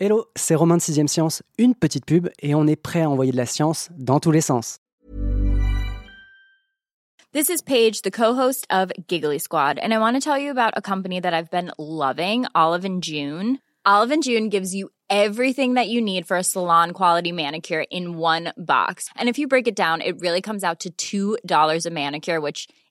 Hello, c'est Romain de 6ème Science, une petite pub et on est prêt à envoyer de la science dans tous les sens. This is Paige, the co-host of Giggly Squad, and I want to tell you about a company that I've been loving, Olive and June. Olive and June gives you everything that you need for a salon quality manicure in one box. And if you break it down, it really comes out to $2 a manicure, which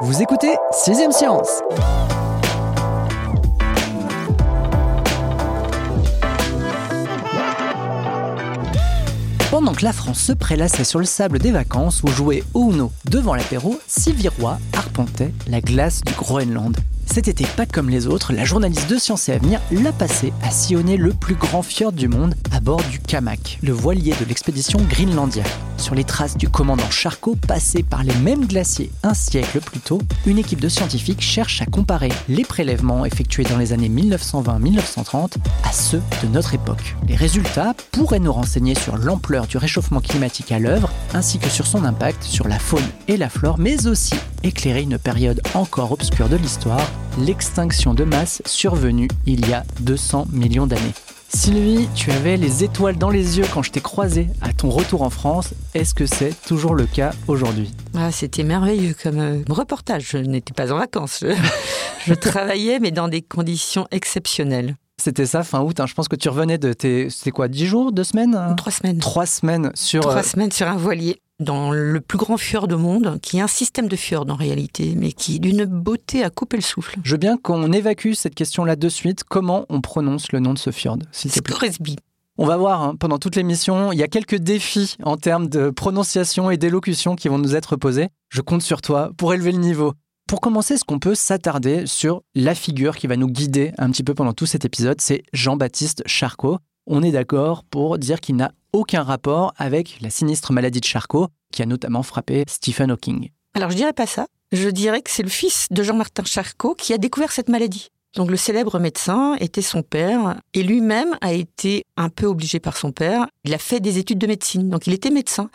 Vous écoutez 6ème Science Pendant que la France se prélassait sur le sable des vacances ou jouait au Uno devant l'apéro, Sylvie Roy arpentait la glace du Groenland. Cet été pas comme les autres, la journaliste de Sciences et Avenir l'a passé à sillonner le plus grand fjord du monde à bord du Kamak, le voilier de l'expédition Greenlandia. Sur les traces du commandant Charcot passé par les mêmes glaciers un siècle plus tôt, une équipe de scientifiques cherche à comparer les prélèvements effectués dans les années 1920-1930 à ceux de notre époque. Les résultats pourraient nous renseigner sur l'ampleur du réchauffement climatique à l'œuvre, ainsi que sur son impact sur la faune et la flore, mais aussi éclairer une période encore obscure de l'histoire, l'extinction de masse survenue il y a 200 millions d'années. Sylvie, tu avais les étoiles dans les yeux quand je t'ai croisé à ton retour en France. Est-ce que c'est toujours le cas aujourd'hui? Ah, C'était merveilleux comme euh, reportage. Je n'étais pas en vacances. Je, je travaillais, mais dans des conditions exceptionnelles. C'était ça, fin août. hein. Je pense que tu revenais de tes. C'était quoi 10 jours 2 semaines hein? Trois semaines. Trois semaines sur. Trois euh, semaines sur un voilier dans le plus grand fjord au monde, qui est un système de fjord en réalité, mais qui est d'une beauté à couper le souffle. Je veux bien qu'on évacue cette question-là de suite. Comment on prononce le nom de ce fjord, Scoresby. On va voir hein, pendant toute l'émission. Il y a quelques défis en termes de prononciation et d'élocution qui vont nous être posés. Je compte sur toi pour élever le niveau. Pour commencer, est-ce qu'on peut s'attarder sur la figure qui va nous guider un petit peu pendant tout cet épisode? C'est Jean-Baptiste Charcot. On est d'accord pour dire qu'il n'a aucun rapport avec la sinistre maladie de Charcot qui a notamment frappé Stephen Hawking. Alors je dirais pas ça. Je dirais que c'est le fils de Jean-Martin Charcot qui a découvert cette maladie. Donc le célèbre médecin était son père et lui-même a été un peu obligé par son père. Il a fait des études de médecine, donc il était médecin.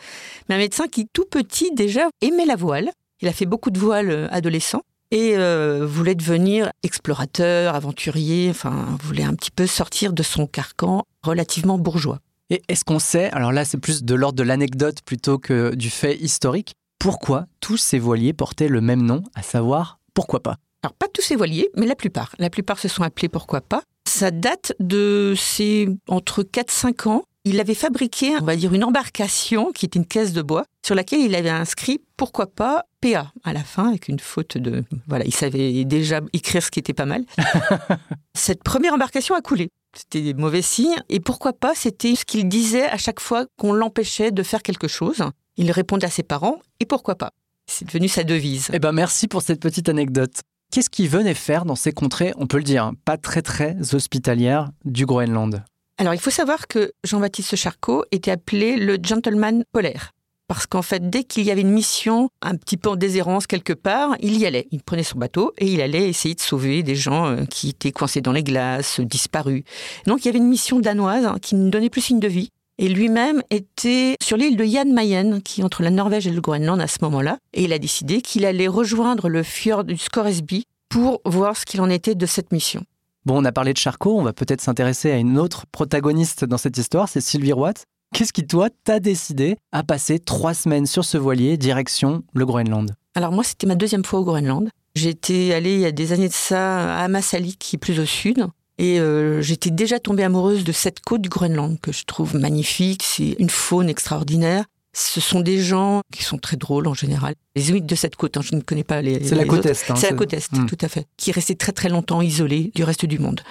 Mais un médecin qui tout petit déjà aimait la voile. Il a fait beaucoup de voiles euh, adolescent et euh, voulait devenir explorateur, aventurier, enfin voulait un petit peu sortir de son carcan relativement bourgeois. Et est-ce qu'on sait, alors là c'est plus de l'ordre de l'anecdote plutôt que du fait historique, pourquoi tous ces voiliers portaient le même nom, à savoir pourquoi pas? Alors pas tous ces voiliers, mais la plupart. La plupart se sont appelés pourquoi pas. Ça date de ces entre 4-5 ans. Il avait fabriqué, on va dire, une embarcation qui était une caisse de bois sur laquelle il avait inscrit pourquoi pas PA à la fin avec une faute de voilà, il savait déjà écrire ce qui était pas mal. Cette première embarcation a coulé. C'était des mauvais signes et pourquoi pas, c'était ce qu'il disait à chaque fois qu'on l'empêchait de faire quelque chose. Il répondait à ses parents et pourquoi pas. C'est devenu sa devise. Eh ben merci pour cette petite anecdote. Qu'est-ce qu'il venait faire dans ces contrées, on peut le dire, hein, pas très très hospitalières du Groenland? Alors, il faut savoir que Jean-Baptiste Charcot était appelé le gentleman polaire. Parce qu'en fait, dès qu'il y avait une mission un petit peu en déshérence quelque part, il y allait. Il prenait son bateau et il allait essayer de sauver des gens euh, qui étaient coincés dans les glaces, disparus. Donc, il y avait une mission danoise hein, qui ne donnait plus signe de vie. Et lui-même était sur l'île de Jan Mayen, qui est entre la Norvège et le Groenland à ce moment-là. Et il a décidé qu'il allait rejoindre le fjord du Scoresby pour voir ce qu'il en était de cette mission. Bon, on a parlé de Charcot, on va peut-être s'intéresser à une autre protagoniste dans cette histoire, c'est Sylvie. Qu'est-ce qui, toi, t'a décidé à passer trois semaines sur ce voilier, direction le Groenland? Alors moi, c'était ma deuxième fois au Groenland. J'étais allée il y a des années de ça à Ammasalik, qui est plus au sud. Et euh, j'étais déjà tombée amoureuse de cette côte du Groenland que je trouve magnifique. C'est une faune extraordinaire. Ce sont des gens qui sont très drôles en général. Les Inuits de cette côte, hein, je ne connais pas les. C'est la les côte autres. Est. hein, C'est la côte Est, tout à fait. Qui est restée très très longtemps isolée du reste du monde.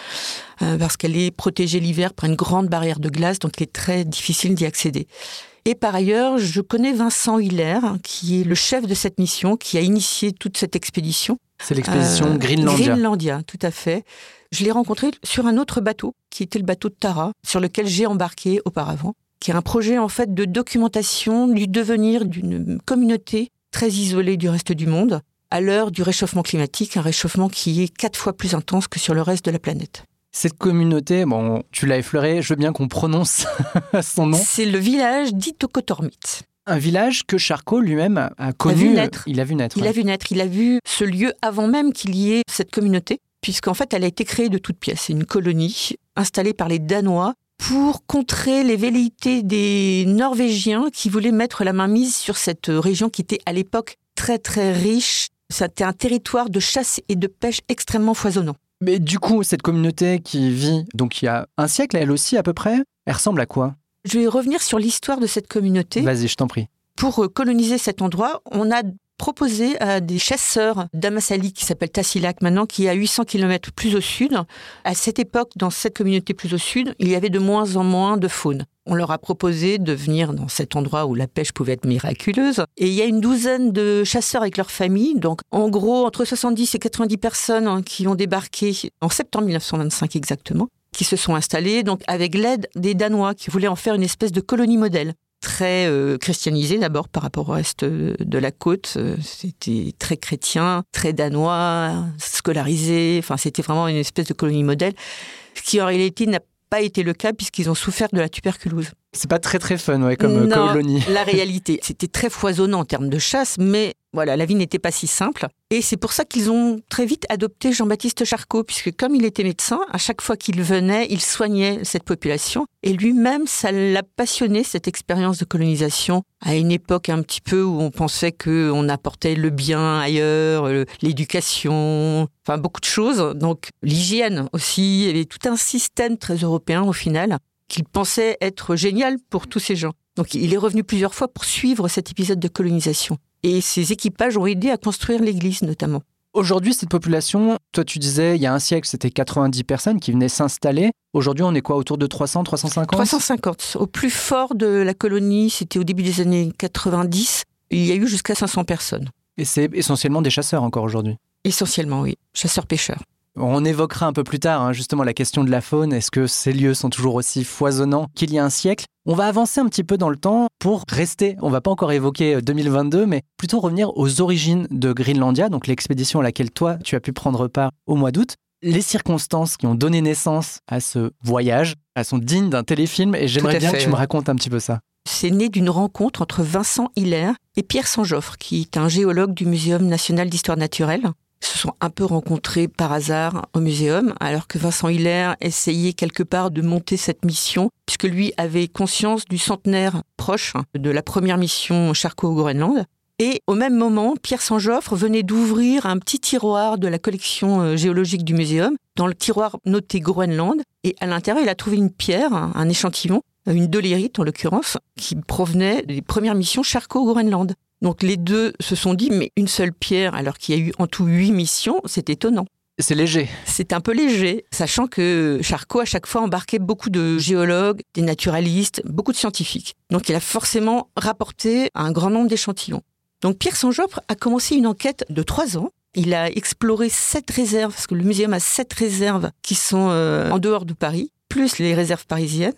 Euh, parce qu'elle est protégée l'hiver par une grande barrière de glace, donc il est très difficile d'y accéder. Et par ailleurs, je connais Vincent Hiller, qui est le chef de cette mission, qui a initié toute cette expédition. C'est l'expédition Euh, Greenlandia. Greenlandia, tout à fait. Je l'ai rencontré sur un autre bateau, qui était le bateau de Tara, sur lequel j'ai embarqué auparavant, qui est un projet en fait de documentation du devenir d'une communauté très isolée du reste du monde, à l'heure du réchauffement climatique, un réchauffement qui est quatre fois plus intense que sur le reste de la planète. Cette communauté, bon, tu l'as effleuré, je veux bien qu'on prononce son nom. C'est le village d'Itokotormit. Un village que Charcot lui-même a- a connu. vu naître. Il a vu naître. Il ouais. a vu naître, il a vu ce lieu avant même qu'il y ait cette communauté, puisqu'en fait, elle a été créée de toutes pièces. C'est une colonie installée par les Danois pour contrer les velléités des Norvégiens qui voulaient mettre la main mise sur cette région qui était à l'époque très très riche. C'était un territoire de chasse et de pêche extrêmement foisonnant. Mais du coup, cette communauté qui vit, donc il y a un siècle, elle aussi à peu près, elle ressemble à quoi? Je vais revenir sur l'histoire de cette communauté. Vas-y, je t'en prie. Pour euh, coloniser cet endroit, on a proposé à des chasseurs d'Amassali qui s'appelle Tassilak maintenant, qui est à 800 km plus au sud. À cette époque, dans cette communauté plus au sud, il y avait de moins en moins de faune. On leur a proposé de venir dans cet endroit où la pêche pouvait être miraculeuse. Et il y a une douzaine de chasseurs avec leur famille, donc en gros entre 70 et 90 personnes hein, qui ont débarqué en septembre 1925 exactement, qui se sont installés, donc avec l'aide des Danois qui voulaient en faire une espèce de colonie modèle très euh, christianisé d'abord par rapport au reste euh, de la côte. Euh, C'était très chrétien, très danois, scolarisé. Enfin, c'était vraiment une espèce de colonie modèle, ce qui en réalité n'a pas été le cas puisqu'ils ont souffert de la tuberculose. C'est pas très très fun, ouais, comme euh, Non, colonie. La réalité, c'était très foisonnant en termes de chasse, mais voilà, la vie n'était pas si simple. Et c'est pour ça qu'ils ont très vite adopté Jean-Baptiste Charcot, puisque comme il était médecin, à chaque fois qu'il venait, il soignait cette population. Et lui-même, ça l'a passionné, cette expérience de colonisation, à une époque un petit peu où on pensait qu'on apportait le bien ailleurs, l'éducation, enfin beaucoup de choses. Donc l'hygiène aussi, il y avait tout un système très européen au final qu'il pensait être génial pour tous ces gens. Donc il est revenu plusieurs fois pour suivre cet épisode de colonisation. Et ses équipages ont aidé à construire l'église notamment. Aujourd'hui, cette population, toi tu disais, il y a un siècle, c'était 90 personnes qui venaient s'installer. Aujourd'hui, on est quoi, autour de 300, 350 350. Au plus fort de la colonie, c'était au début des années 90. Il y a eu jusqu'à 500 personnes. Et c'est essentiellement des chasseurs encore aujourd'hui? Essentiellement, oui. Chasseurs-pêcheurs. On évoquera un peu plus tard hein, justement la question de la faune. Est-ce que ces lieux sont toujours aussi foisonnants qu'il y a un siècle? On va avancer un petit peu dans le temps pour rester, on va pas encore évoquer 2022, mais plutôt revenir aux origines de Greenlandia, donc l'expédition à laquelle toi tu as pu prendre part au mois d'août. Les circonstances qui ont donné naissance à ce voyage, elles sont dignes d'un téléfilm et j'aimerais bien fait, que tu me racontes un petit peu ça. C'est né d'une rencontre entre Vincent Hiller et Pierre Sanjoffre, qui est un géologue du Muséum national d'histoire naturelle. Se sont un peu rencontrés par hasard au muséum, alors que Vincent Hiller essayait quelque part de monter cette mission, puisque lui avait conscience du centenaire proche de la première mission Charcot au Groenland. Et au même moment, Pierre Sanjoffre venait d'ouvrir un petit tiroir de la collection euh, géologique du muséum. Dans le tiroir noté Groenland, et à l'intérieur, il a trouvé une pierre, un un échantillon, une dolérite en l'occurrence, qui provenait des premières missions Charcot au Groenland. Donc les deux se sont dit, mais une seule pierre, alors qu'il y a eu en tout huit missions, c'est étonnant. C'est léger. C'est un peu léger, sachant que Charcot, à chaque fois, embarquait beaucoup de géologues, des naturalistes, beaucoup de scientifiques. Donc il a forcément rapporté un grand nombre d'échantillons. Donc Pierre Sanjoffre a commencé une enquête de trois ans. Il a exploré sept réserves, parce que le muséum a sept réserves qui sont euh, en dehors de Paris, plus les réserves parisiennes.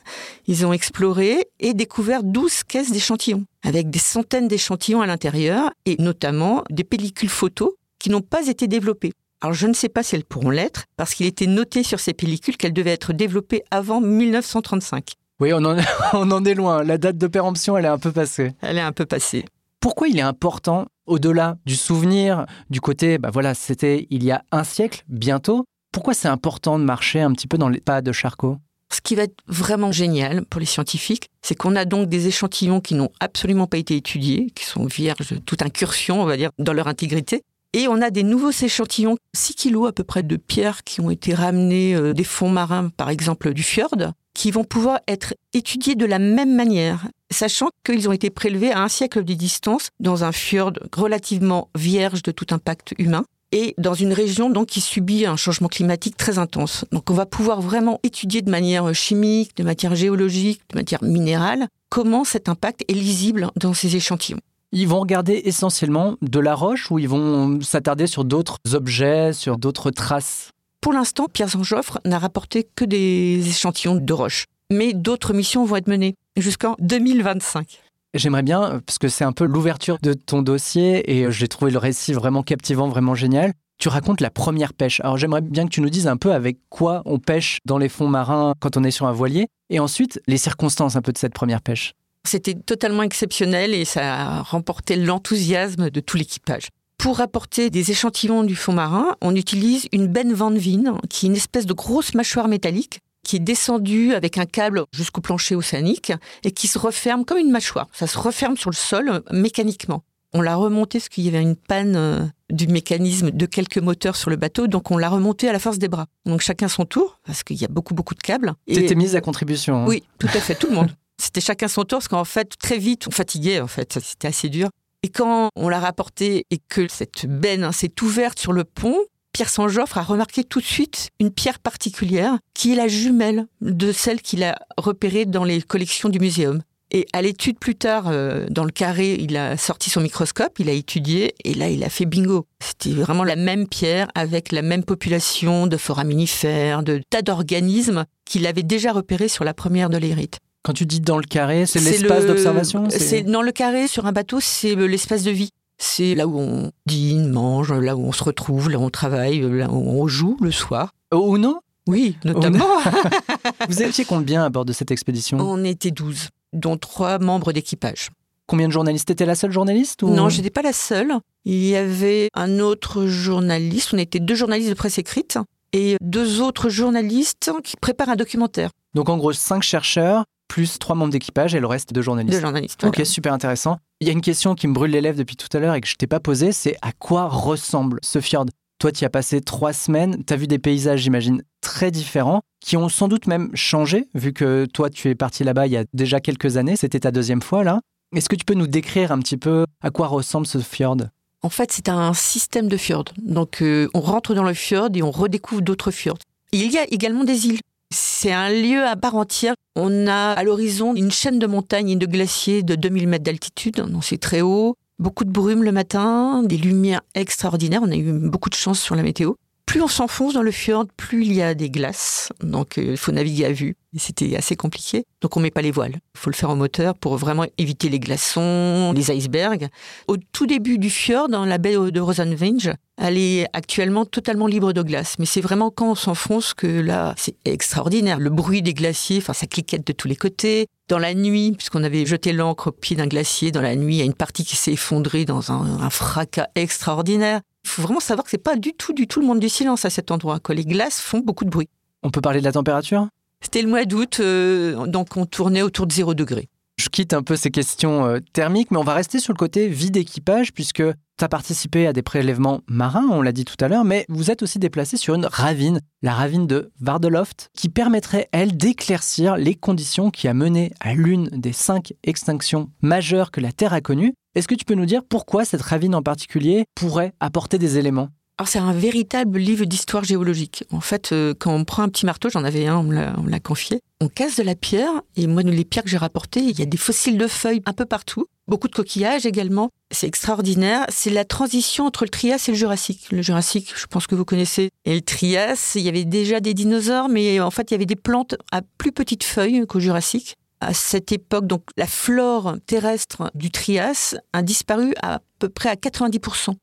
Ils ont exploré et découvert 12 caisses d'échantillons, avec des centaines d'échantillons à l'intérieur, et notamment des pellicules photos qui n'ont pas été développées. Alors je ne sais pas si elles pourront l'être, parce qu'il était noté sur ces pellicules qu'elles devaient être développées avant 1935. Oui, on en, on en est loin. La date de péremption, elle est un peu passée. Elle est un peu passée. Pourquoi il est important, au-delà du souvenir, du côté, bah voilà, c'était il y a un siècle, bientôt, pourquoi c'est important de marcher un petit peu dans les pas de Charcot? Ce qui va être vraiment génial pour les scientifiques, c'est qu'on a donc des échantillons qui n'ont absolument pas été étudiés, qui sont vierges de toute incursion, on va dire, dans leur intégrité. Et on a des nouveaux échantillons, 6 kilos à peu près de pierres qui ont été ramenées euh, des fonds marins, par exemple du fjord, qui vont pouvoir être étudiés de la même manière. sachant qu'ils ont été prélevés à un siècle de distance dans un fjord relativement vierge de tout impact humain et dans une région donc qui subit un changement climatique très intense. Donc on va pouvoir vraiment étudier de manière chimique, de manière géologique, de manière minérale, comment cet impact est lisible dans ces échantillons. Ils vont regarder essentiellement de la roche ou ils vont s'attarder sur d'autres objets, sur d'autres traces? Pour l'instant, Pierre Jean-Joffre n'a rapporté que des échantillons de roche. Mais d'autres missions vont être menées jusqu'en 2025. J'aimerais bien, parce que c'est un peu l'ouverture de ton dossier et j'ai trouvé le récit vraiment captivant, vraiment génial. Tu racontes la première pêche. Alors j'aimerais bien que tu nous dises un peu avec quoi on pêche dans les fonds marins quand on est sur un voilier et ensuite les circonstances un peu de cette première pêche. C'était totalement exceptionnel et ça a remporté l'enthousiasme de tout l'équipage. Pour apporter des échantillons du fond marin, on utilise une benne Van Veen, qui est une espèce de grosse mâchoire métallique qui est descendue avec un câble jusqu'au plancher océanique et qui se referme comme une mâchoire. Ça se referme sur le sol euh, mécaniquement. On l'a remonté parce qu'il y avait une panne euh, du mécanisme de quelques moteurs sur le bateau, donc on l'a remonté à la force des bras. Donc chacun son tour, parce qu'il y a beaucoup beaucoup de câbles. Et- T'étais mise à contribution. hein. oui, tout à fait, tout le monde. C'était chacun son tour, parce qu'en fait, très vite, on fatiguait, en fait, c'était assez dur. Et quand on l'a rapporté et que cette benne hein, s'est ouverte sur le pont, Pierre Saint-Joffre a remarqué tout de suite une pierre particulière qui est la jumelle de celle qu'il a repérée dans les collections du muséum. Et à l'étude plus tard, euh, dans le carré, il a sorti son microscope, il a étudié, et là, il a fait bingo. C'était vraiment la même pierre avec la même population de foraminifères, de tas d'organismes qu'il avait déjà repérés sur la première de l'érite. Quand tu dis dans le carré, c'est l'espace le- d'observation C'est dans le carré sur un bateau, c'est l'espace de vie. C'est là où on dîne, mange, là où on se retrouve, là où on travaille, là où on joue le soir. Ou non Oui, notamment. Vous étiez combien à bord de cette expédition? On était 12, dont trois membres d'équipage. Combien de journalistes? T'étais la seule journaliste ou... Non, je n'étais pas la seule. Il y avait un autre journaliste, on était deux journalistes de presse écrite, et deux autres journalistes qui préparent un documentaire Donc en gros, cinq chercheurs, plus trois membres d'équipage et le reste de journalistes. de journalistes. Ok, voilà. super intéressant. Il y a une question qui me brûle les lèvres depuis tout à l'heure et que je t'ai pas posée, c'est à quoi ressemble ce fjord? Toi, tu y as passé trois semaines, tu as vu des paysages, j'imagine, très différents, qui ont sans doute même changé, vu que toi, tu es parti là-bas il y a déjà quelques années, c'était ta deuxième fois là. Est-ce que tu peux nous décrire un petit peu à quoi ressemble ce fjord? En fait, c'est un système de fjords. Donc, euh, on rentre dans le fjord et on redécouvre d'autres fjords. Il y a également des îles. C'est un lieu à part entière. On a à l'horizon une chaîne de montagnes et de glaciers de 2000 mètres d'altitude, c'est très haut. Beaucoup de brume le matin, des lumières extraordinaires. On a eu beaucoup de chance sur la météo. Plus on s'enfonce dans le fjord, plus il y a des glaces. Donc, euh, il faut naviguer à vue. Et c'était assez compliqué. Donc, on met pas les voiles. Il faut le faire en moteur pour vraiment éviter les glaçons, les icebergs. Au tout début du fjord, dans la baie de Rosenvinge, elle est actuellement totalement libre de glace. Mais c'est vraiment quand on s'enfonce que là, c'est extraordinaire. Le bruit des glaciers, enfin, ça cliquette de tous les côtés. Dans la nuit, puisqu'on avait jeté l'ancre au pied d'un glacier, dans la nuit, il y a une partie qui s'est effondrée dans un fracas extraordinaire. Il faut vraiment savoir que c'est pas du tout, du tout le monde du silence à cet endroit. Que les glaces font beaucoup de bruit. On peut parler de la température? C'était le mois d'août, euh, donc on tournait autour de 0 degré. Je quitte un peu ces questions euh, thermiques, mais on va rester sur le côté vie d'équipage, puisque tu as participé à des prélèvements marins, on l'a dit tout à l'heure, mais vous êtes aussi déplacé sur une ravine, la ravine de Vardeloft, qui permettrait, elle, d'éclaircir les conditions qui a mené à l'une des cinq extinctions majeures que la Terre a connues. Est-ce que tu peux nous dire pourquoi cette ravine en particulier pourrait apporter des éléments? Alors c'est un véritable livre d'histoire géologique. En fait, euh, quand on prend un petit marteau, j'en avais un, on me l'a- confié, on casse de la pierre, et moi, les pierres que j'ai rapportées, il y a des fossiles de feuilles un peu partout, beaucoup de coquillages également. C'est extraordinaire. C'est la transition entre le Trias et le Jurassique. Le Jurassique, je pense que vous connaissez. Et le Trias, il y avait déjà des dinosaures, mais en fait, il y avait des plantes à plus petites feuilles qu'au Jurassique. À cette époque, donc la flore terrestre du Trias a disparu à peu près à 90%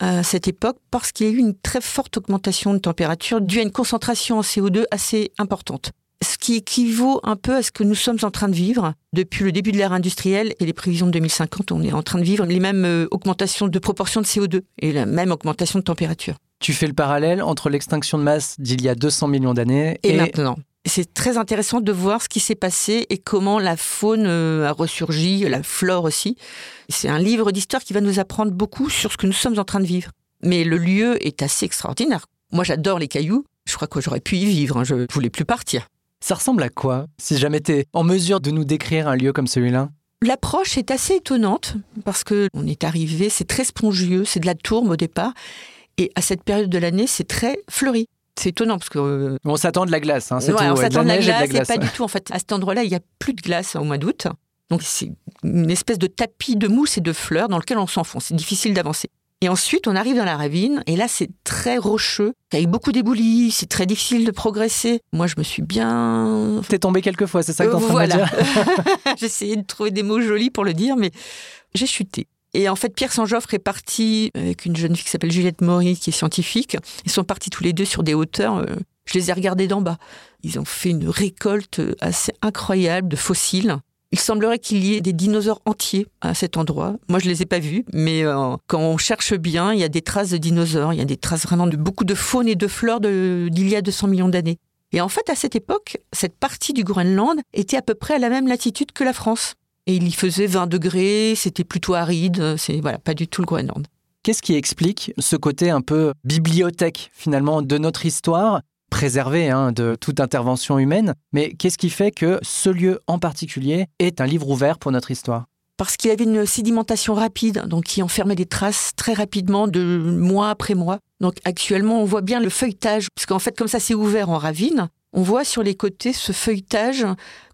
à cette époque parce qu'il y a eu une très forte augmentation de température due à une concentration en CO2 assez importante. Ce qui équivaut un peu à ce que nous sommes en train de vivre depuis le début de l'ère industrielle et les prévisions de 2050. On est en train de vivre les mêmes euh, augmentations de proportion de CO2 et la même augmentation de température. Tu fais le parallèle entre l'extinction de masse d'il y a 200 millions d'années Et, et, maintenant c'est très intéressant de voir ce qui s'est passé et comment la faune euh, a ressurgi, la flore aussi. C'est un livre d'histoire qui va nous apprendre beaucoup sur ce que nous sommes en train de vivre. Mais le lieu est assez extraordinaire. Moi, j'adore les cailloux. Je crois que j'aurais pu y vivre. hein. Je voulais plus partir. Ça ressemble à quoi Si jamais tu es en mesure de nous décrire un lieu comme celui-là? L'approche est assez étonnante parce que on est arrivé, c'est très spongieux, c'est de la tourbe au départ, et à cette période de l'année, c'est très fleuri. C'est étonnant parce que euh, on s'attend de la glace, hein, ouais, on s'attend de la neige et glace, de la et pas du tout. En fait, à cet endroit-là, il y a plus de glace au mois d'août. Donc c'est une espèce de tapis de mousse et de fleurs dans lequel on s'enfonce. C'est difficile d'avancer. Et ensuite, on arrive dans la ravine, et là, c'est très rocheux, avec beaucoup d'éboulis, c'est très difficile de progresser. Moi, je me suis bien... T'es tombé quelques fois, c'est ça que t'es en train de dire J'ai essayé de trouver des mots jolis pour le dire, mais j'ai chuté. Et en fait, Pierre Sanjoffre est parti avec une jeune fille qui s'appelle Juliette Maury, qui est scientifique. Ils sont partis tous les deux sur des hauteurs. euh, Je les ai regardés d'en bas. Ils ont fait une récolte assez incroyable de fossiles. Il semblerait qu'il y ait des dinosaures entiers à cet endroit. Moi, je les ai pas vus, mais euh, quand on cherche bien, il y a des traces de dinosaures. Il y a des traces vraiment de beaucoup de faune et de fleurs de- d'il y a 200 millions d'années. Et en fait, à cette époque, cette partie du Groenland était à peu près à la même latitude que la France. Et il y faisait 20 degrés, c'était plutôt aride, c'est voilà, pas du tout le Groenland. Qu'est-ce qui explique ce côté un peu bibliothèque finalement de notre histoire préservée hein, de toute intervention humaine, mais qu'est-ce qui fait que ce lieu en particulier est un livre ouvert pour notre histoire? Parce qu'il y avait une sédimentation rapide, donc qui enfermait des traces très rapidement de mois après mois. Donc actuellement, on voit bien le feuilletage, parce qu'en fait, comme ça c'est ouvert en ravine, on voit sur les côtés ce feuilletage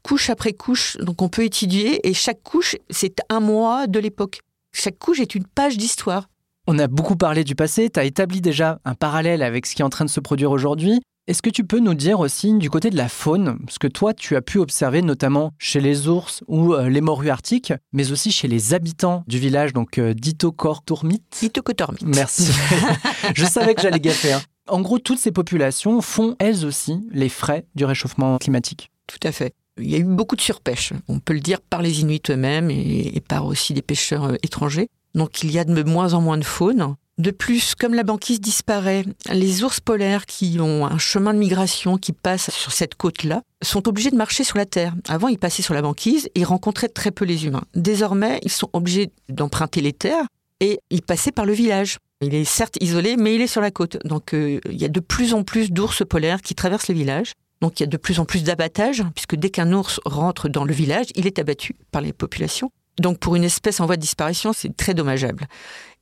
couche après couche, donc on peut étudier, et chaque couche, c'est un mois de l'époque. Chaque couche est une page d'histoire. On a beaucoup parlé du passé, tu as établi déjà un parallèle avec ce qui est en train de se produire aujourd'hui. Est-ce que tu peux nous dire aussi du côté de la faune, ce que toi tu as pu observer notamment chez les ours ou euh, les morues arctiques, mais aussi chez les habitants du village, donc euh, d'Itokorturmit Phytocotormite. Merci. Je savais que j'allais gaffer. hein. En gros, toutes ces populations font elles aussi les frais du réchauffement climatique. Tout à fait. Il y a eu beaucoup de surpêche, on peut le dire par les Inuits eux-mêmes et, par aussi des pêcheurs euh, étrangers. Donc il y a de moins en moins de faune. De plus, comme la banquise disparaît, les ours polaires qui ont un chemin de migration qui passe sur cette côte-là sont obligés de marcher sur la terre. Avant, ils passaient sur la banquise et rencontraient très peu les humains. Désormais, ils sont obligés d'emprunter les terres et ils passaient par le village. Il est certes isolé, mais il est sur la côte. Donc euh, il y a de plus en plus d'ours polaires qui traversent le village. Donc il y a de plus en plus d'abattage, puisque dès qu'un ours rentre dans le village, il est abattu par les populations. Donc pour une espèce en voie de disparition, c'est très dommageable.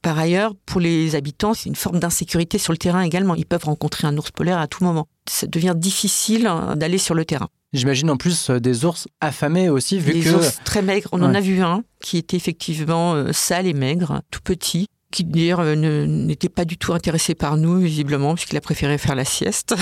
Par ailleurs, pour les habitants, c'est une forme d'insécurité sur le terrain également. Ils peuvent rencontrer un ours polaire à tout moment. Ça devient difficile hein, d'aller sur le terrain. J'imagine en plus euh, des ours affamés aussi, vu Des que ours très maigres. On en a vu un qui était effectivement euh, sale et maigre, tout petit, qui d'ailleurs euh, n'était pas du tout intéressé par nous, visiblement, puisqu'il a préféré faire la sieste.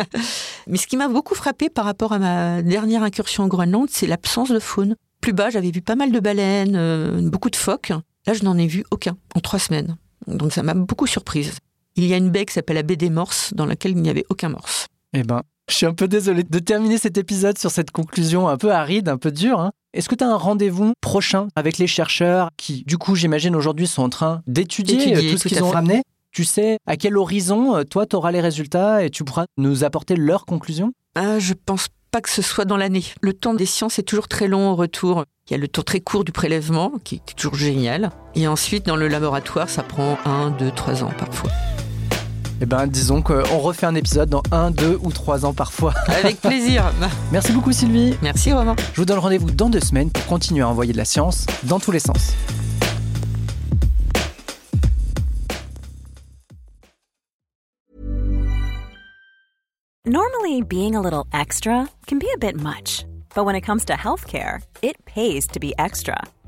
Mais ce qui m'a beaucoup frappé par rapport à ma dernière incursion au Groenland, c'est l'absence de faune. Plus bas, j'avais vu pas mal de baleines, euh, beaucoup de phoques. Là, je n'en ai vu aucun en trois semaines. Donc ça m'a beaucoup surprise. Il y a une baie qui s'appelle la baie des Morses, dans laquelle il n'y avait aucun morse. Eh ben, je suis un peu désolé de terminer cet épisode sur cette conclusion un peu aride, un peu dure. hein. Est-ce que tu as un rendez-vous prochain avec les chercheurs qui, du coup, j'imagine aujourd'hui sont en train d'étudier euh, tout ce qu'ils ont fait. ramené? Tu sais à quel horizon, euh, toi, tu auras les résultats et tu pourras nous apporter leurs conclusions? Ah, je pense pas que ce soit dans l'année. Le temps des sciences est toujours très long au retour. Il y a le temps très court du prélèvement, qui est toujours génial. Et ensuite, dans le laboratoire, ça prend un, deux, trois ans parfois. Eh ben, disons qu'on refait un épisode dans un, deux ou trois ans parfois. Avec plaisir. Merci beaucoup, Sylvie. Merci Romain. Je vous donne rendez-vous dans deux semaines pour continuer à envoyer de la science dans tous les sens. Normally, being a little extra can be a bit much, but when it comes to healthcare, it pays to be extra.